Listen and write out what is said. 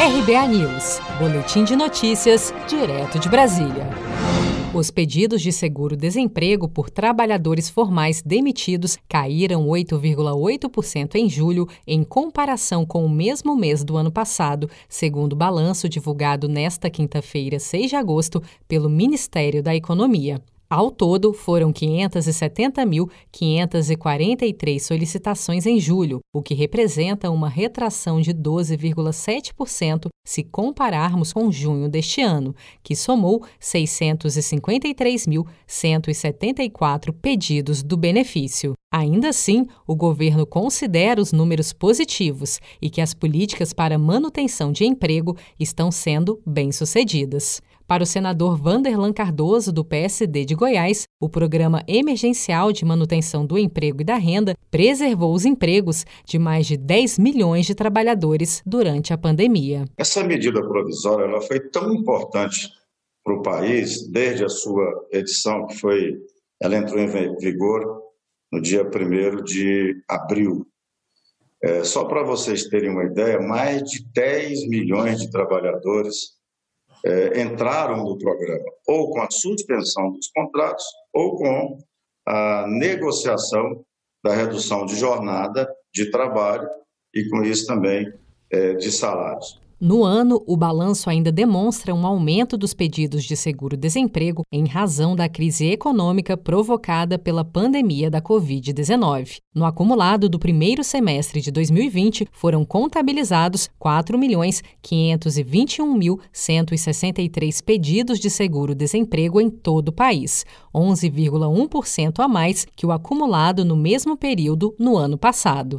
RBA News, Boletim de Notícias, direto de Brasília. Os pedidos de seguro-desemprego por trabalhadores formais demitidos caíram 8,8% em julho, em comparação com o mesmo mês do ano passado, segundo o balanço divulgado nesta quinta-feira, 6 de agosto, pelo Ministério da Economia. Ao todo, foram 570.543 solicitações em julho, o que representa uma retração de 12,7% se compararmos com junho deste ano, que somou 653.174 pedidos do benefício. Ainda assim, o governo considera os números positivos e que as políticas para manutenção de emprego estão sendo bem-sucedidas. Para o senador Vanderlan Cardoso, do PSD de Goiás, o Programa Emergencial de Manutenção do Emprego e da Renda preservou os empregos de mais de 10 milhões de trabalhadores durante a pandemia. Essa medida provisória ela foi tão importante para o país desde a sua edição, que foi, ela entrou em vigor no dia 1 de abril. É, só para vocês terem uma ideia, mais de 10 milhões de trabalhadores é, entraram no programa, ou com a suspensão dos contratos, ou com a negociação da redução de jornada de trabalho e, com isso, também é, de salários. No ano, o balanço ainda demonstra um aumento dos pedidos de seguro-desemprego em razão da crise econômica provocada pela pandemia da Covid-19. No acumulado do primeiro semestre de 2020, foram contabilizados 4.521.163 pedidos de seguro-desemprego em todo o país, 11,1% a mais que o acumulado no mesmo período no ano passado.